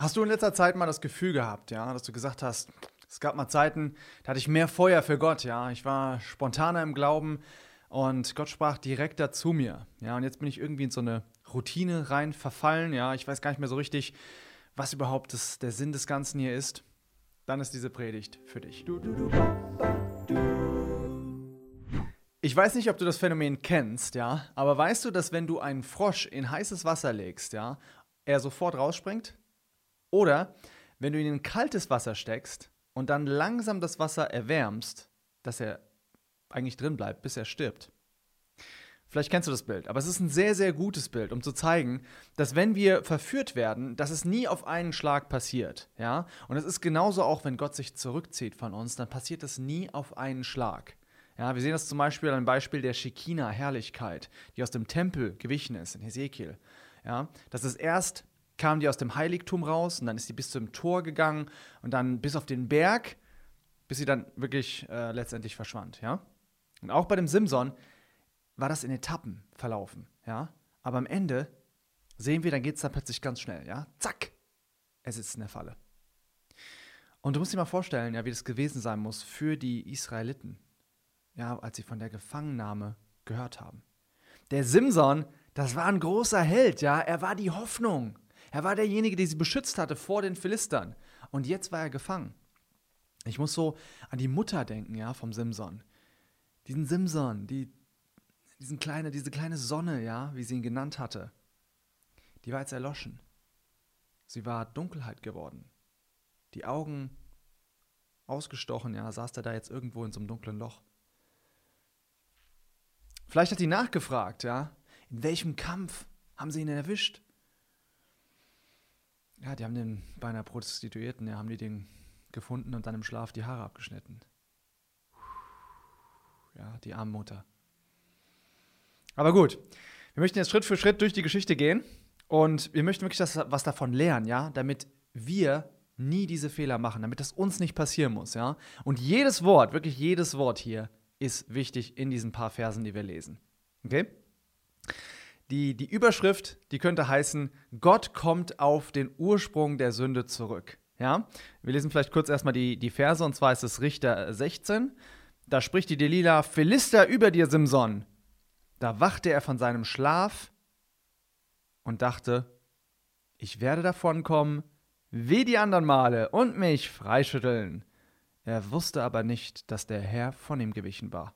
Hast du in letzter Zeit mal das Gefühl gehabt, ja, dass du gesagt hast, es gab mal Zeiten, da hatte ich mehr Feuer für Gott, ja, ich war spontaner im Glauben und Gott sprach direkter zu mir, ja, und jetzt bin ich irgendwie in so eine Routine rein verfallen, ja, ich weiß gar nicht mehr so richtig, was überhaupt das, der Sinn des Ganzen hier ist. Dann ist diese Predigt für dich. Ich weiß nicht, ob du das Phänomen kennst, ja, aber weißt du, dass wenn du einen Frosch in heißes Wasser legst, ja, er sofort rausspringt? Oder wenn du ihn in kaltes Wasser steckst und dann langsam das Wasser erwärmst, dass er eigentlich drin bleibt, bis er stirbt. Vielleicht kennst du das Bild, aber es ist ein sehr, sehr gutes Bild, um zu zeigen, dass wenn wir verführt werden, dass es nie auf einen Schlag passiert. Ja? Und es ist genauso auch, wenn Gott sich zurückzieht von uns, dann passiert es nie auf einen Schlag. Ja, wir sehen das zum Beispiel am Beispiel der Shekinah-Herrlichkeit, die aus dem Tempel gewichen ist, in Hesekiel. Ja, dass es erst kam die aus dem Heiligtum raus und dann ist sie bis zum Tor gegangen und dann bis auf den Berg, bis sie dann wirklich äh, letztendlich verschwand, ja. Und auch bei dem Simson war das in Etappen verlaufen, ja. Aber am Ende sehen wir, dann geht es dann plötzlich ganz schnell, ja. Zack, er sitzt in der Falle. Und du musst dir mal vorstellen, ja, wie das gewesen sein muss für die Israeliten, ja, als sie von der Gefangennahme gehört haben. Der Simson, das war ein großer Held, ja, er war die Hoffnung. Er war derjenige, der sie beschützt hatte vor den Philistern. Und jetzt war er gefangen. Ich muss so an die Mutter denken, ja, vom Simson. Diesen Simson, die, diesen kleine, diese kleine Sonne, ja, wie sie ihn genannt hatte. Die war jetzt erloschen. Sie war Dunkelheit geworden. Die Augen ausgestochen, ja, saß er da jetzt irgendwo in so einem dunklen Loch. Vielleicht hat sie nachgefragt, ja, in welchem Kampf haben sie ihn erwischt? Ja, die haben den bei einer Prostituierten, ja, haben die den gefunden und dann im Schlaf die Haare abgeschnitten. Ja, die arme Mutter. Aber gut, wir möchten jetzt Schritt für Schritt durch die Geschichte gehen und wir möchten wirklich das, was davon lernen, ja, damit wir nie diese Fehler machen, damit das uns nicht passieren muss, ja. Und jedes Wort, wirklich jedes Wort hier ist wichtig in diesen paar Versen, die wir lesen. Okay? Die, die Überschrift, die könnte heißen, Gott kommt auf den Ursprung der Sünde zurück. Ja? Wir lesen vielleicht kurz erstmal die, die Verse, und zwar ist es Richter 16. Da spricht die Delila, Philister über dir, Simson. Da wachte er von seinem Schlaf und dachte, ich werde davonkommen, wie die anderen Male, und mich freischütteln. Er wusste aber nicht, dass der Herr von ihm gewichen war.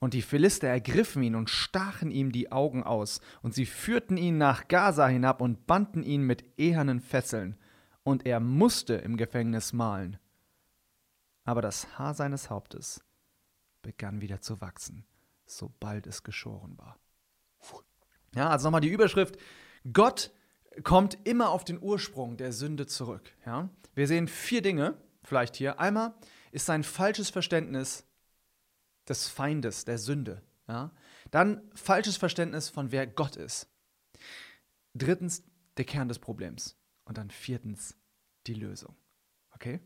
Und die Philister ergriffen ihn und stachen ihm die Augen aus, und sie führten ihn nach Gaza hinab und banden ihn mit ehernen Fesseln, und er musste im Gefängnis mahlen. Aber das Haar seines Hauptes begann wieder zu wachsen, sobald es geschoren war. Ja, also nochmal die Überschrift: Gott kommt immer auf den Ursprung der Sünde zurück. Ja? Wir sehen vier Dinge, vielleicht hier. Einmal ist sein falsches Verständnis des Feindes, der Sünde. Ja? Dann falsches Verständnis von wer Gott ist. Drittens der Kern des Problems. Und dann viertens die Lösung. Okay?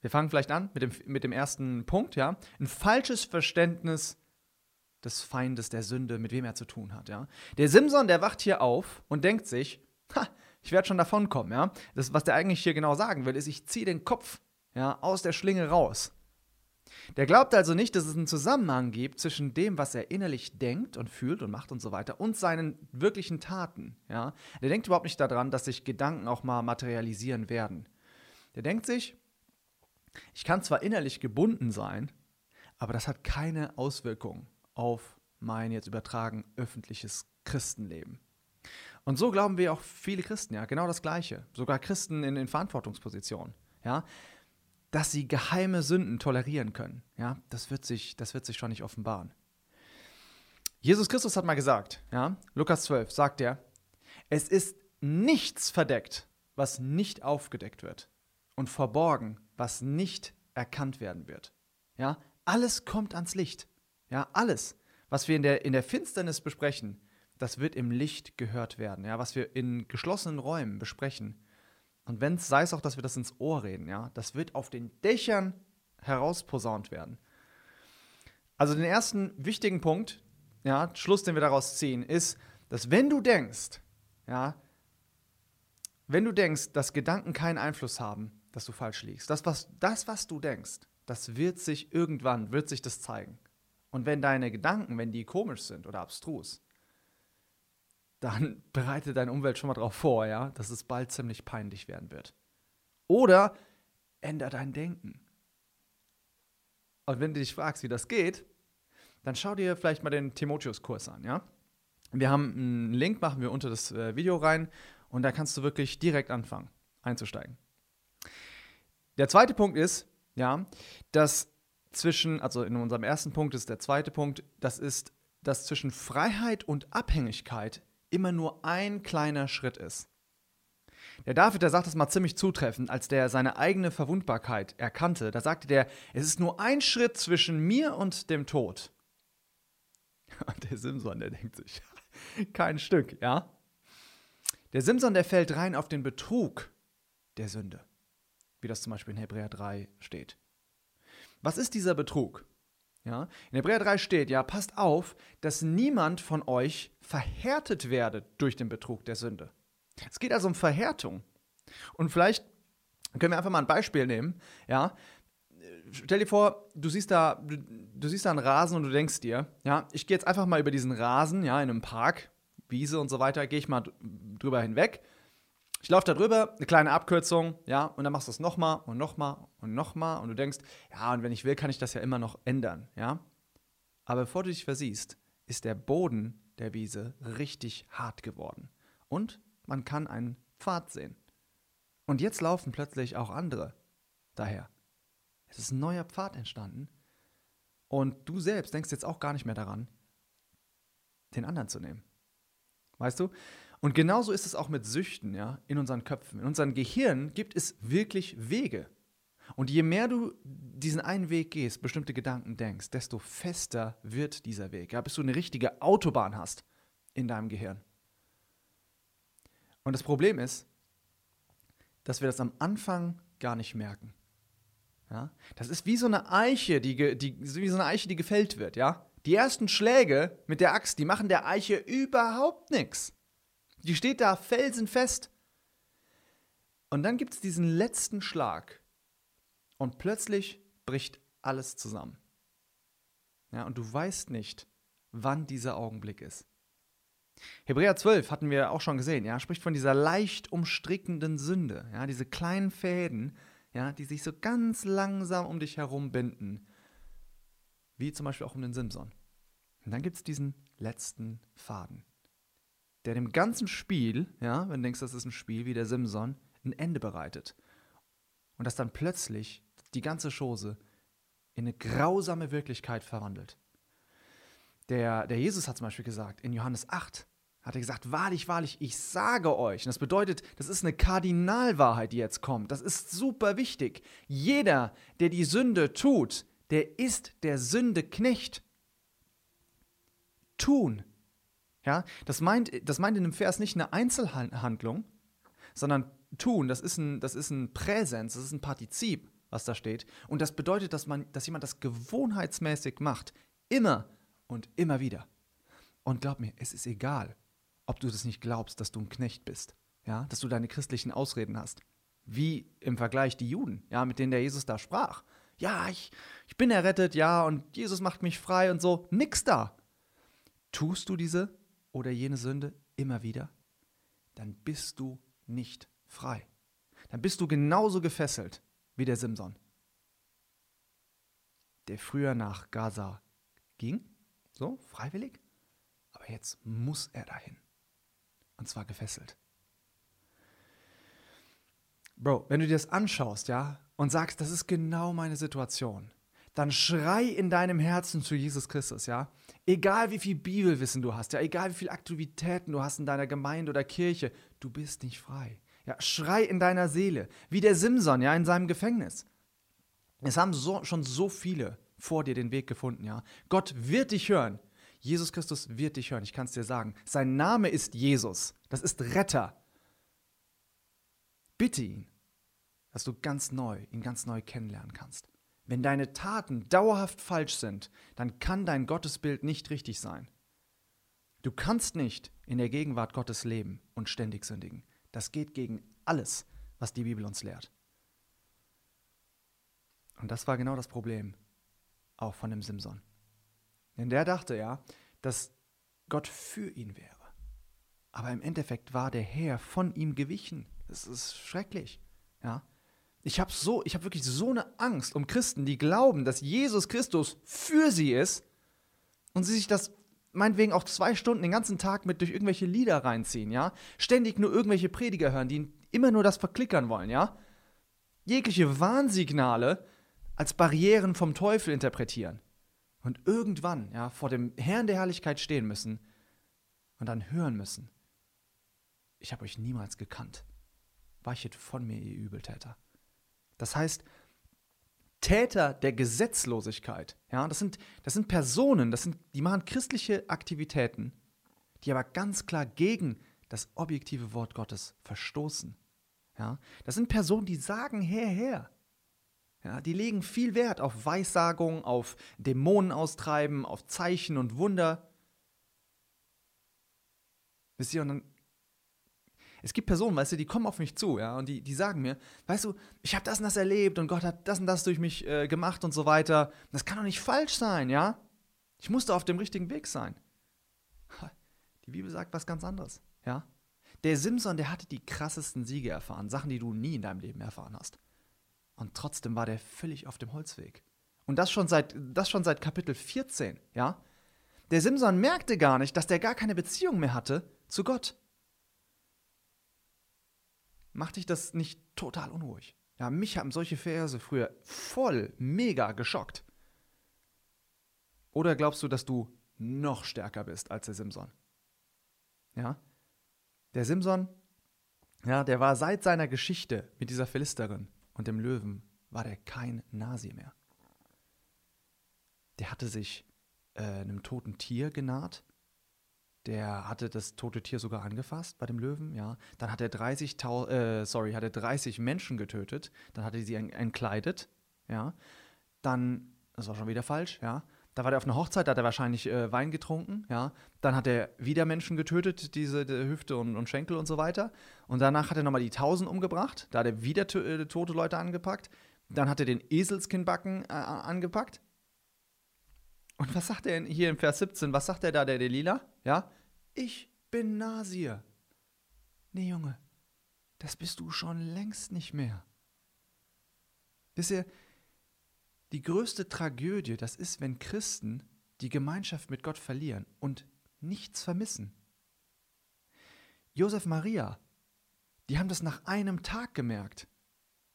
Wir fangen vielleicht an mit dem, mit dem ersten Punkt, ja. Ein falsches Verständnis des Feindes der Sünde, mit wem er zu tun hat, ja. Der Simson, der wacht hier auf und denkt sich, ha, ich werde schon davonkommen, ja. Das, was der eigentlich hier genau sagen will, ist, ich ziehe den Kopf, ja, aus der Schlinge raus. Der glaubt also nicht, dass es einen Zusammenhang gibt zwischen dem, was er innerlich denkt und fühlt und macht und so weiter und seinen wirklichen Taten. Ja? Der denkt überhaupt nicht daran, dass sich Gedanken auch mal materialisieren werden. Der denkt sich, ich kann zwar innerlich gebunden sein, aber das hat keine Auswirkung auf mein jetzt übertragen öffentliches Christenleben. Und so glauben wir auch viele Christen, ja, genau das Gleiche. Sogar Christen in, in Verantwortungspositionen. Ja, dass sie geheime Sünden tolerieren können. Ja, das wird sich, das wird sich schon nicht offenbaren. Jesus Christus hat mal gesagt, ja, Lukas 12 sagt er, es ist nichts verdeckt, was nicht aufgedeckt wird und verborgen, was nicht erkannt werden wird. Ja, alles kommt ans Licht. Ja, alles, was wir in der, in der Finsternis besprechen, das wird im Licht gehört werden. Ja, was wir in geschlossenen Räumen besprechen, und wenn es sei es auch, dass wir das ins Ohr reden, ja, das wird auf den Dächern herausposaunt werden. Also den ersten wichtigen Punkt, ja, Schluss, den wir daraus ziehen, ist, dass wenn du denkst, ja, wenn du denkst, dass Gedanken keinen Einfluss haben, dass du falsch liegst, das was, das, was du denkst, das wird sich irgendwann, wird sich das zeigen. Und wenn deine Gedanken, wenn die komisch sind oder abstrus, dann bereite deine Umwelt schon mal darauf vor, ja, dass es bald ziemlich peinlich werden wird. Oder änder dein Denken. Und wenn du dich fragst, wie das geht, dann schau dir vielleicht mal den Timotheus-Kurs an, ja? Wir haben einen Link, machen wir unter das äh, Video rein und da kannst du wirklich direkt anfangen, einzusteigen. Der zweite Punkt ist, ja, dass zwischen, also in unserem ersten Punkt ist der zweite Punkt, das ist, dass zwischen Freiheit und Abhängigkeit immer nur ein kleiner Schritt ist. Der David, der sagt das mal ziemlich zutreffend, als der seine eigene Verwundbarkeit erkannte. Da sagte der, es ist nur ein Schritt zwischen mir und dem Tod. Und der Simson, der denkt sich, kein Stück, ja? Der Simson, der fällt rein auf den Betrug der Sünde, wie das zum Beispiel in Hebräer 3 steht. Was ist dieser Betrug? Ja, in Hebräer 3 steht, ja, passt auf, dass niemand von euch verhärtet werde durch den Betrug der Sünde. Es geht also um Verhärtung. Und vielleicht können wir einfach mal ein Beispiel nehmen. Ja, stell dir vor, du siehst da, du, du, siehst da einen Rasen und du denkst dir, ja, ich gehe jetzt einfach mal über diesen Rasen, ja, in einem Park, Wiese und so weiter, gehe ich mal drüber hinweg. Ich laufe da drüber, eine kleine Abkürzung, ja, und dann machst du es nochmal und nochmal und nochmal und du denkst, ja, und wenn ich will, kann ich das ja immer noch ändern, ja. Aber bevor du dich versiehst, ist der Boden der Wiese richtig hart geworden. Und man kann einen Pfad sehen. Und jetzt laufen plötzlich auch andere daher. Es ist ein neuer Pfad entstanden. Und du selbst denkst jetzt auch gar nicht mehr daran, den anderen zu nehmen. Weißt du? Und genauso ist es auch mit Süchten, ja, in unseren Köpfen. In unserem Gehirn gibt es wirklich Wege. Und je mehr du diesen einen Weg gehst, bestimmte Gedanken denkst, desto fester wird dieser Weg, ja, bis du eine richtige Autobahn hast in deinem Gehirn. Und das Problem ist, dass wir das am Anfang gar nicht merken. Ja? Das ist wie so eine Eiche, die, die, wie so eine Eiche, die gefällt wird. Ja? Die ersten Schläge mit der Axt, die machen der Eiche überhaupt nichts. Die steht da felsenfest. Und dann gibt es diesen letzten Schlag. Und plötzlich bricht alles zusammen. Ja, und du weißt nicht, wann dieser Augenblick ist. Hebräer 12 hatten wir auch schon gesehen, ja, spricht von dieser leicht umstrickenden Sünde, ja, diese kleinen Fäden, ja, die sich so ganz langsam um dich herum binden, wie zum Beispiel auch um den Simson. Und dann gibt es diesen letzten Faden, der dem ganzen Spiel, ja, wenn du denkst, das ist ein Spiel wie der Simson, ein Ende bereitet. Und das dann plötzlich die ganze Chose in eine grausame Wirklichkeit verwandelt. Der, der Jesus hat zum Beispiel gesagt, in Johannes 8, hat er gesagt, wahrlich, wahrlich, ich sage euch. Und das bedeutet, das ist eine Kardinalwahrheit, die jetzt kommt. Das ist super wichtig. Jeder, der die Sünde tut, der ist der Sünde Knecht. Tun. Ja, das meint, das meint in dem Vers nicht eine Einzelhandlung, sondern tun, das ist ein, das ist ein Präsens, das ist ein Partizip, was da steht. Und das bedeutet, dass, man, dass jemand das gewohnheitsmäßig macht. Immer und immer wieder. Und glaub mir, es ist egal, ob du das nicht glaubst, dass du ein Knecht bist, ja, dass du deine christlichen Ausreden hast. Wie im Vergleich die Juden, ja, mit denen der Jesus da sprach. Ja, ich, ich bin errettet, ja, und Jesus macht mich frei und so. Nix da. Tust du diese oder jene Sünde immer wieder, dann bist du nicht frei. Dann bist du genauso gefesselt wie der Simson, der früher nach Gaza ging so, freiwillig. Aber jetzt muss er dahin. Und zwar gefesselt. Bro, wenn du dir das anschaust, ja, und sagst, das ist genau meine Situation, dann schrei in deinem Herzen zu Jesus Christus, ja. Egal wie viel Bibelwissen du hast, ja, egal wie viele Aktivitäten du hast in deiner Gemeinde oder Kirche, du bist nicht frei. Ja, schrei in deiner Seele, wie der Simson, ja, in seinem Gefängnis. Es haben so, schon so viele vor dir den Weg gefunden, ja. Gott wird dich hören. Jesus Christus wird dich hören, ich kann es dir sagen. Sein Name ist Jesus. Das ist Retter. Bitte ihn, dass du ganz neu, ihn ganz neu kennenlernen kannst. Wenn deine Taten dauerhaft falsch sind, dann kann dein Gottesbild nicht richtig sein. Du kannst nicht in der Gegenwart Gottes leben und ständig sündigen. Das geht gegen alles, was die Bibel uns lehrt. Und das war genau das Problem, auch von dem Simson. Denn der dachte ja, dass Gott für ihn wäre. Aber im Endeffekt war der Herr von ihm gewichen. Das ist schrecklich. Ja? Ich habe so, ich habe wirklich so eine Angst um Christen, die glauben, dass Jesus Christus für sie ist und sie sich das meinetwegen auch zwei Stunden den ganzen Tag mit durch irgendwelche Lieder reinziehen, ja? Ständig nur irgendwelche Prediger hören, die immer nur das verklickern wollen, ja? Jegliche Warnsignale als Barrieren vom Teufel interpretieren und irgendwann, ja, vor dem Herrn der Herrlichkeit stehen müssen und dann hören müssen. Ich habe euch niemals gekannt. Weichet von mir, ihr Übeltäter. Das heißt, Täter der Gesetzlosigkeit, ja, das sind, das sind Personen, das sind, die machen christliche Aktivitäten, die aber ganz klar gegen das objektive Wort Gottes verstoßen. Ja, das sind Personen, die sagen her, her. Ja, die legen viel Wert auf Weissagung, auf Dämonen austreiben, auf Zeichen und Wunder. Wisst ihr, und dann es gibt Personen, weißt du, die kommen auf mich zu, ja, und die, die sagen mir, weißt du, ich habe das und das erlebt und Gott hat das und das durch mich äh, gemacht und so weiter. Das kann doch nicht falsch sein, ja? Ich musste auf dem richtigen Weg sein. Die Bibel sagt was ganz anderes, ja? Der Simson, der hatte die krassesten Siege erfahren, Sachen, die du nie in deinem Leben erfahren hast. Und trotzdem war der völlig auf dem Holzweg. Und das schon seit, das schon seit Kapitel 14, ja? Der Simson merkte gar nicht, dass der gar keine Beziehung mehr hatte zu Gott. Macht dich das nicht total unruhig? Ja, mich haben solche Verse früher voll mega geschockt. Oder glaubst du, dass du noch stärker bist als der Simson? Ja? Der Simson, ja, der war seit seiner Geschichte mit dieser Philisterin und dem Löwen, war der kein Nasi mehr. Der hatte sich äh, einem toten Tier genaht der hatte das tote Tier sogar angefasst bei dem Löwen, ja. Dann hat er 30, äh, sorry, hat er 30 Menschen getötet. Dann hat er sie entkleidet, ja. Dann, das war schon wieder falsch, ja. Da war er auf einer Hochzeit, da hat er wahrscheinlich äh, Wein getrunken, ja. Dann hat er wieder Menschen getötet, diese die Hüfte und, und, Schenkel und so weiter. Und danach hat er nochmal die Tausend umgebracht. Da hat er wieder äh, tote Leute angepackt. Dann hat er den Eselskinnbacken äh, angepackt. Und was sagt er hier in Vers 17? Was sagt er da, der Delila? Ja? Ich bin Nasir. Nee, Junge, das bist du schon längst nicht mehr. Wisst ihr, die größte Tragödie, das ist, wenn Christen die Gemeinschaft mit Gott verlieren und nichts vermissen. Josef Maria, die haben das nach einem Tag gemerkt,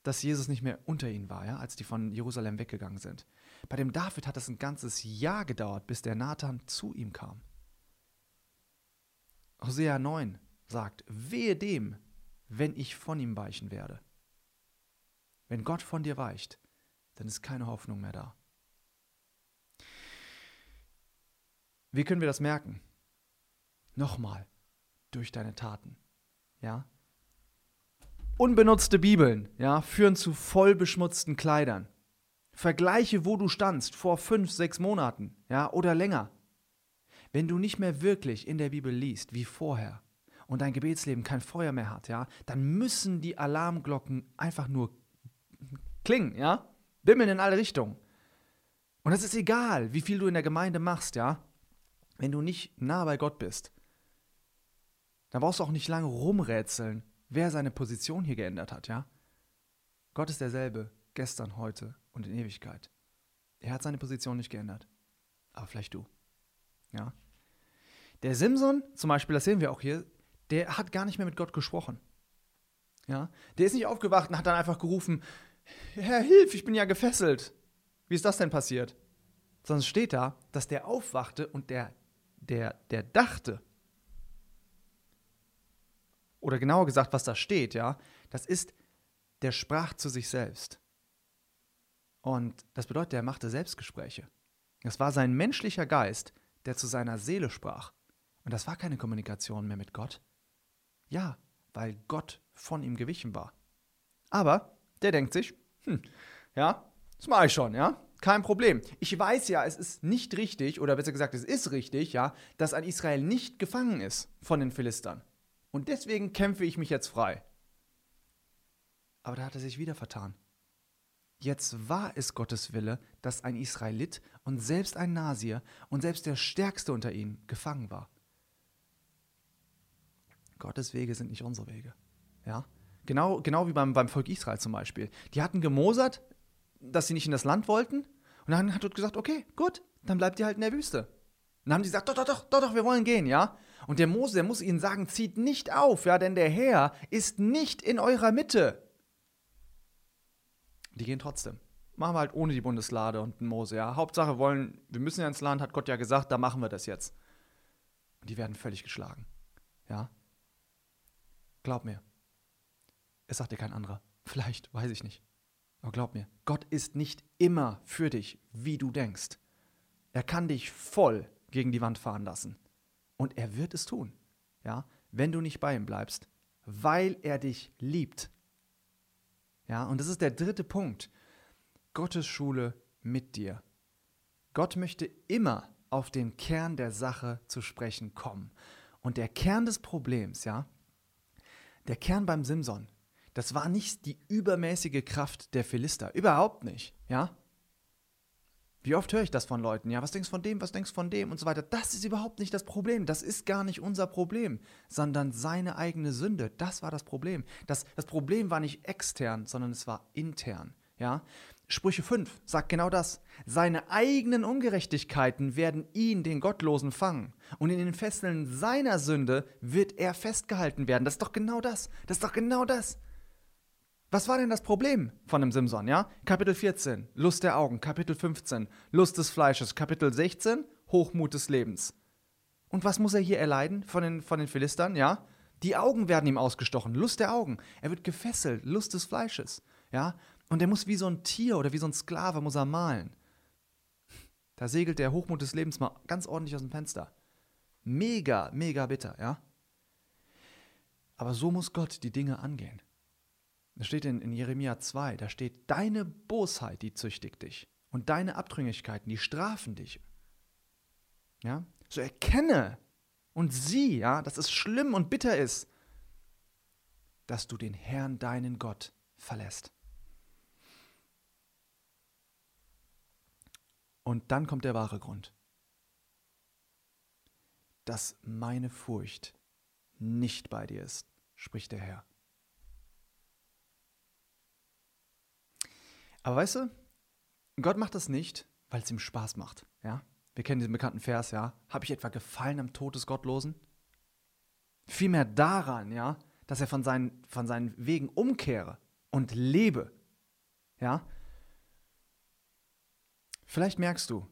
dass Jesus nicht mehr unter ihnen war, ja, als die von Jerusalem weggegangen sind. Bei dem David hat es ein ganzes Jahr gedauert, bis der Nathan zu ihm kam. Hosea 9 sagt, wehe dem, wenn ich von ihm weichen werde. Wenn Gott von dir weicht, dann ist keine Hoffnung mehr da. Wie können wir das merken? Nochmal, durch deine Taten. Ja? Unbenutzte Bibeln ja, führen zu voll beschmutzten Kleidern. Vergleiche, wo du standst vor fünf, sechs Monaten, ja, oder länger. Wenn du nicht mehr wirklich in der Bibel liest wie vorher und dein Gebetsleben kein Feuer mehr hat, ja, dann müssen die Alarmglocken einfach nur klingen, ja, bimmeln in alle Richtungen. Und es ist egal, wie viel du in der Gemeinde machst, ja, wenn du nicht nah bei Gott bist, dann brauchst du auch nicht lange rumrätseln, wer seine Position hier geändert hat, ja. Gott ist derselbe, gestern, heute und in Ewigkeit. Er hat seine Position nicht geändert. Aber vielleicht du. Ja. Der Simson, zum Beispiel, das sehen wir auch hier, der hat gar nicht mehr mit Gott gesprochen. Ja. Der ist nicht aufgewacht und hat dann einfach gerufen: Herr, hilf, ich bin ja gefesselt. Wie ist das denn passiert? Sondern es steht da, dass der aufwachte und der, der, der dachte, oder genauer gesagt, was da steht, ja, das ist, der sprach zu sich selbst. Und das bedeutet, er machte Selbstgespräche. Das war sein menschlicher Geist, der zu seiner Seele sprach. Und das war keine Kommunikation mehr mit Gott. Ja, weil Gott von ihm gewichen war. Aber der denkt sich, hm, ja, das mache ich schon, ja, kein Problem. Ich weiß ja, es ist nicht richtig, oder besser gesagt, es ist richtig, ja, dass ein Israel nicht gefangen ist von den Philistern. Und deswegen kämpfe ich mich jetzt frei. Aber da hat er sich wieder vertan. Jetzt war es Gottes Wille, dass ein Israelit und selbst ein Nasier und selbst der Stärkste unter ihnen gefangen war. Gottes Wege sind nicht unsere Wege. Ja? Genau, genau wie beim, beim Volk Israel zum Beispiel. Die hatten gemosert, dass sie nicht in das Land wollten. Und dann hat Gott gesagt, okay, gut, dann bleibt ihr halt in der Wüste. Und dann haben die gesagt, doch, doch, doch, doch, doch, wir wollen gehen, ja? Und der Mose, der muss ihnen sagen, zieht nicht auf, ja, denn der Herr ist nicht in eurer Mitte. Die gehen trotzdem. Machen wir halt ohne die Bundeslade und den Mose, ja. Hauptsache wollen, wir müssen ja ins Land, hat Gott ja gesagt, da machen wir das jetzt. Und die werden völlig geschlagen, ja. Glaub mir. Es sagt dir kein anderer. Vielleicht, weiß ich nicht. Aber glaub mir, Gott ist nicht immer für dich, wie du denkst. Er kann dich voll gegen die Wand fahren lassen. Und er wird es tun, ja, wenn du nicht bei ihm bleibst, weil er dich liebt. Ja, und das ist der dritte Punkt. Gottes Schule mit dir. Gott möchte immer auf den Kern der Sache zu sprechen kommen. Und der Kern des Problems, ja, der Kern beim Simson, das war nicht die übermäßige Kraft der Philister, überhaupt nicht, ja. Wie oft höre ich das von Leuten? Ja, was denkst du von dem, was denkst du von dem und so weiter. Das ist überhaupt nicht das Problem. Das ist gar nicht unser Problem, sondern seine eigene Sünde. Das war das Problem. Das, das Problem war nicht extern, sondern es war intern. Ja? Sprüche 5 sagt genau das. Seine eigenen Ungerechtigkeiten werden ihn, den Gottlosen, fangen. Und in den Fesseln seiner Sünde wird er festgehalten werden. Das ist doch genau das. Das ist doch genau das. Was war denn das Problem von dem Simson, ja? Kapitel 14, Lust der Augen. Kapitel 15, Lust des Fleisches. Kapitel 16, Hochmut des Lebens. Und was muss er hier erleiden von den, von den Philistern, ja? Die Augen werden ihm ausgestochen, Lust der Augen. Er wird gefesselt, Lust des Fleisches, ja? Und er muss wie so ein Tier oder wie so ein Sklave muss er malen. Da segelt der Hochmut des Lebens mal ganz ordentlich aus dem Fenster. Mega, mega bitter, ja? Aber so muss Gott die Dinge angehen. Das steht in, in Jeremia 2, da steht, deine Bosheit, die züchtigt dich. Und deine Abtrünnigkeiten, die strafen dich. Ja? So erkenne und sieh, ja, dass es schlimm und bitter ist, dass du den Herrn, deinen Gott, verlässt. Und dann kommt der wahre Grund. Dass meine Furcht nicht bei dir ist, spricht der Herr. Aber weißt du, Gott macht das nicht, weil es ihm Spaß macht. Ja? Wir kennen diesen bekannten Vers, ja. Habe ich etwa gefallen am Tod des Gottlosen? Vielmehr daran, ja, dass er von seinen, von seinen Wegen umkehre und lebe. Ja? Vielleicht merkst du,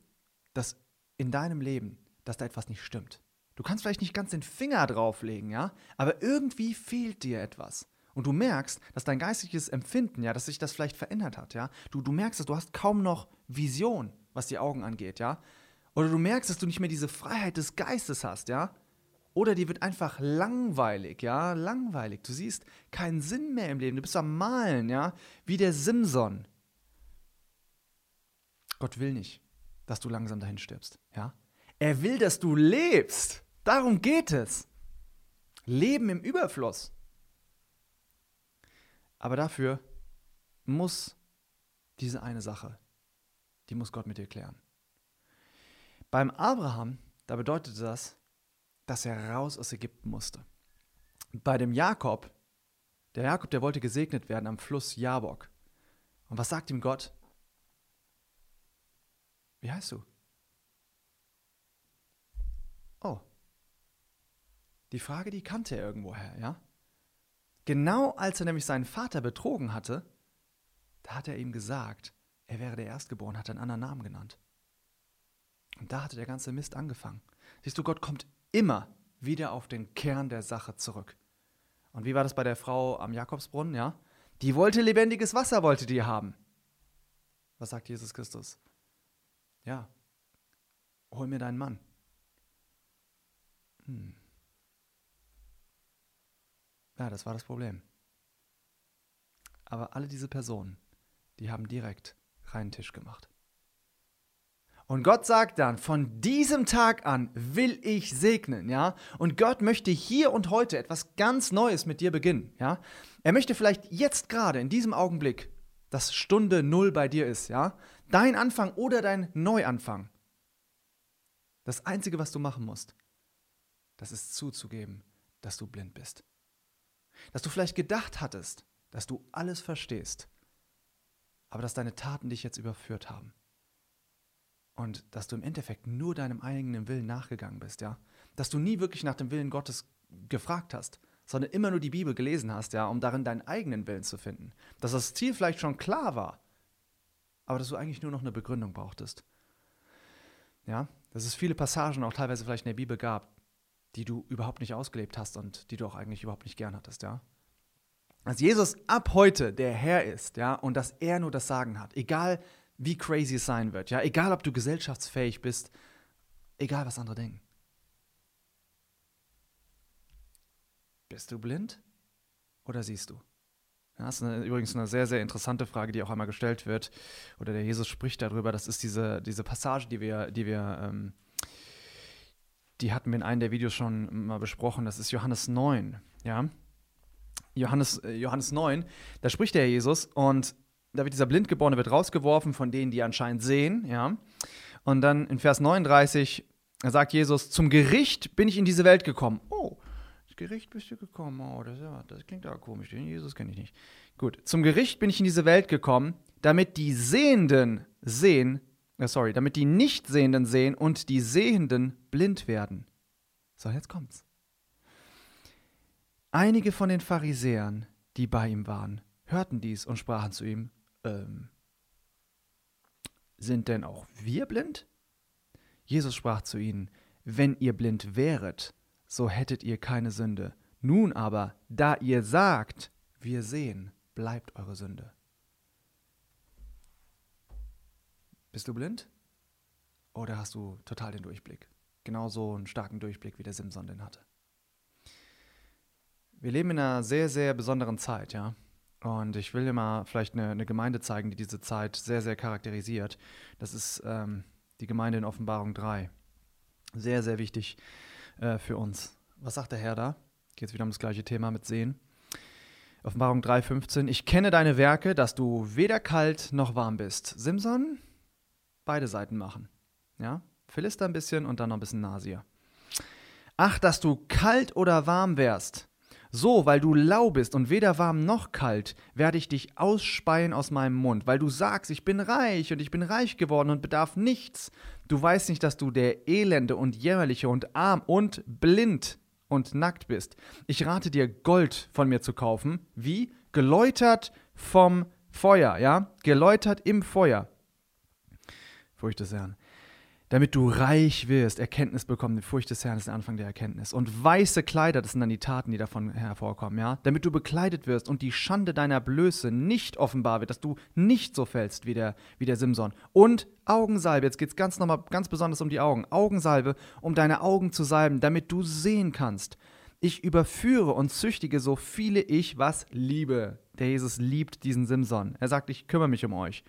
dass in deinem Leben, dass da etwas nicht stimmt. Du kannst vielleicht nicht ganz den Finger drauflegen, ja, aber irgendwie fehlt dir etwas und du merkst, dass dein geistiges Empfinden, ja, dass sich das vielleicht verändert hat, ja. Du, du merkst, dass du hast kaum noch Vision, was die Augen angeht, ja. Oder du merkst, dass du nicht mehr diese Freiheit des Geistes hast, ja. Oder die wird einfach langweilig, ja, langweilig. Du siehst keinen Sinn mehr im Leben. Du bist am Malen, ja, wie der Simson. Gott will nicht, dass du langsam dahin stirbst, ja. Er will, dass du lebst. Darum geht es. Leben im Überfluss. Aber dafür muss diese eine Sache, die muss Gott mit dir klären. Beim Abraham, da bedeutete das, dass er raus aus Ägypten musste. Bei dem Jakob, der Jakob, der wollte gesegnet werden am Fluss Jabok. Und was sagt ihm Gott? Wie heißt du? Oh. Die Frage, die kannte er irgendwoher, ja? Genau als er nämlich seinen Vater betrogen hatte, da hat er ihm gesagt, er wäre der Erstgeborene, hat einen anderen Namen genannt. Und da hatte der ganze Mist angefangen. Siehst du, Gott kommt immer wieder auf den Kern der Sache zurück. Und wie war das bei der Frau am Jakobsbrunnen, ja? Die wollte lebendiges Wasser, wollte die haben. Was sagt Jesus Christus? Ja, hol mir deinen Mann. Hm. Ja, das war das Problem. Aber alle diese Personen, die haben direkt reinen Tisch gemacht. Und Gott sagt dann, von diesem Tag an will ich segnen, ja? Und Gott möchte hier und heute etwas ganz Neues mit dir beginnen, ja? Er möchte vielleicht jetzt gerade in diesem Augenblick, dass Stunde Null bei dir ist, ja? Dein Anfang oder dein Neuanfang. Das Einzige, was du machen musst, das ist zuzugeben, dass du blind bist. Dass du vielleicht gedacht hattest, dass du alles verstehst, aber dass deine Taten dich jetzt überführt haben. Und dass du im Endeffekt nur deinem eigenen Willen nachgegangen bist, ja. Dass du nie wirklich nach dem Willen Gottes gefragt hast, sondern immer nur die Bibel gelesen hast, ja, um darin deinen eigenen Willen zu finden. Dass das Ziel vielleicht schon klar war, aber dass du eigentlich nur noch eine Begründung brauchtest. Ja, dass es viele Passagen auch teilweise vielleicht in der Bibel gab, die du überhaupt nicht ausgelebt hast und die du auch eigentlich überhaupt nicht gern hattest, ja. Dass Jesus ab heute der Herr ist, ja, und dass er nur das Sagen hat, egal wie crazy es sein wird, ja, egal ob du gesellschaftsfähig bist, egal was andere denken. Bist du blind oder siehst du? das ist eine, übrigens eine sehr, sehr interessante Frage, die auch einmal gestellt wird. Oder der Jesus spricht darüber. Das ist diese, diese Passage, die wir, die wir, ähm, die hatten wir in einem der Videos schon mal besprochen. Das ist Johannes 9. Ja. Johannes, äh, Johannes 9, da spricht der Jesus und da wird dieser Blindgeborene wird rausgeworfen von denen, die anscheinend sehen, ja. Und dann in Vers 39 sagt Jesus, zum Gericht bin ich in diese Welt gekommen. Oh, Gericht bist du gekommen. Oh, das, ja, das klingt aber komisch. Den Jesus kenne ich nicht. Gut, zum Gericht bin ich in diese Welt gekommen, damit die Sehenden sehen, sorry, damit die Nichtsehenden sehen und die Sehenden blind werden. So, jetzt kommt's. Einige von den Pharisäern, die bei ihm waren, hörten dies und sprachen zu ihm, ähm, sind denn auch wir blind? Jesus sprach zu ihnen, wenn ihr blind wäret, so hättet ihr keine Sünde. Nun aber, da ihr sagt, wir sehen, bleibt eure Sünde. Bist du blind? Oder hast du total den Durchblick? Genauso einen starken Durchblick, wie der Simson den hatte. Wir leben in einer sehr, sehr besonderen Zeit, ja. Und ich will dir mal vielleicht eine, eine Gemeinde zeigen, die diese Zeit sehr, sehr charakterisiert. Das ist ähm, die Gemeinde in Offenbarung 3. Sehr, sehr wichtig äh, für uns. Was sagt der Herr da? Geht es wieder um das gleiche Thema mit Sehen. Offenbarung 3,15. Ich kenne deine Werke, dass du weder kalt noch warm bist. Simson, beide Seiten machen. Ja? Philister ein bisschen und dann noch ein bisschen Nasier. Ach, dass du kalt oder warm wärst. So, weil du lau bist und weder warm noch kalt, werde ich dich ausspeien aus meinem Mund, weil du sagst, ich bin reich und ich bin reich geworden und bedarf nichts. Du weißt nicht, dass du der Elende und Jämmerliche und arm und blind und nackt bist. Ich rate dir, Gold von mir zu kaufen. Wie? Geläutert vom Feuer, ja? Geläutert im Feuer. Furcht des Herrn damit du reich wirst, Erkenntnis bekommen. Die Furcht des Herrn ist der Anfang der Erkenntnis. Und weiße Kleider, das sind dann die Taten, die davon hervorkommen, ja. Damit du bekleidet wirst und die Schande deiner Blöße nicht offenbar wird, dass du nicht so fällst wie der, wie der Simson. Und Augensalbe, jetzt geht es ganz nochmal ganz besonders um die Augen. Augensalbe, um deine Augen zu salben, damit du sehen kannst. Ich überführe und züchtige so viele ich was liebe. Der Jesus liebt diesen Simson. Er sagt, ich kümmere mich um euch.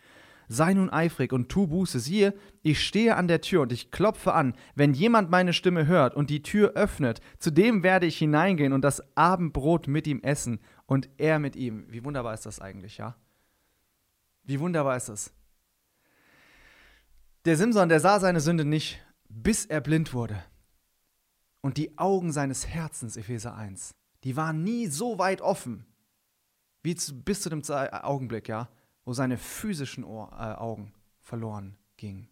Sei nun eifrig und tu Buße. Siehe, ich stehe an der Tür und ich klopfe an. Wenn jemand meine Stimme hört und die Tür öffnet, zu dem werde ich hineingehen und das Abendbrot mit ihm essen und er mit ihm. Wie wunderbar ist das eigentlich, ja? Wie wunderbar ist das? Der Simson, der sah seine Sünde nicht, bis er blind wurde. Und die Augen seines Herzens, Epheser 1, die waren nie so weit offen, wie zu, bis zu dem Augenblick, ja, wo seine physischen Ohr, äh, Augen verloren gingen.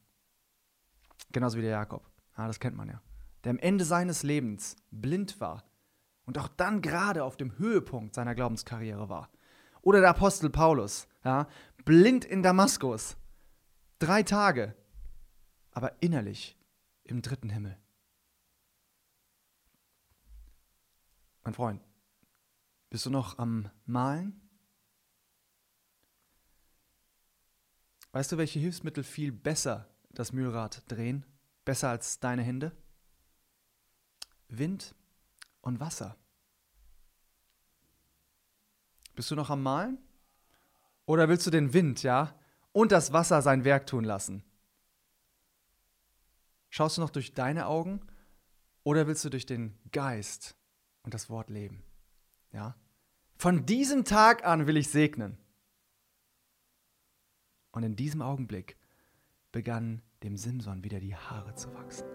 Genauso wie der Jakob. Ja, das kennt man ja. Der am Ende seines Lebens blind war und auch dann gerade auf dem Höhepunkt seiner Glaubenskarriere war. Oder der Apostel Paulus, ja, blind in Damaskus. Drei Tage, aber innerlich im dritten Himmel. Mein Freund, bist du noch am Malen? Weißt du, welche Hilfsmittel viel besser das Mühlrad drehen? Besser als deine Hände? Wind und Wasser. Bist du noch am Malen? Oder willst du den Wind, ja, und das Wasser sein Werk tun lassen? Schaust du noch durch deine Augen oder willst du durch den Geist und das Wort leben? Ja? Von diesem Tag an will ich segnen. Und in diesem Augenblick begannen dem Simson wieder die Haare zu wachsen.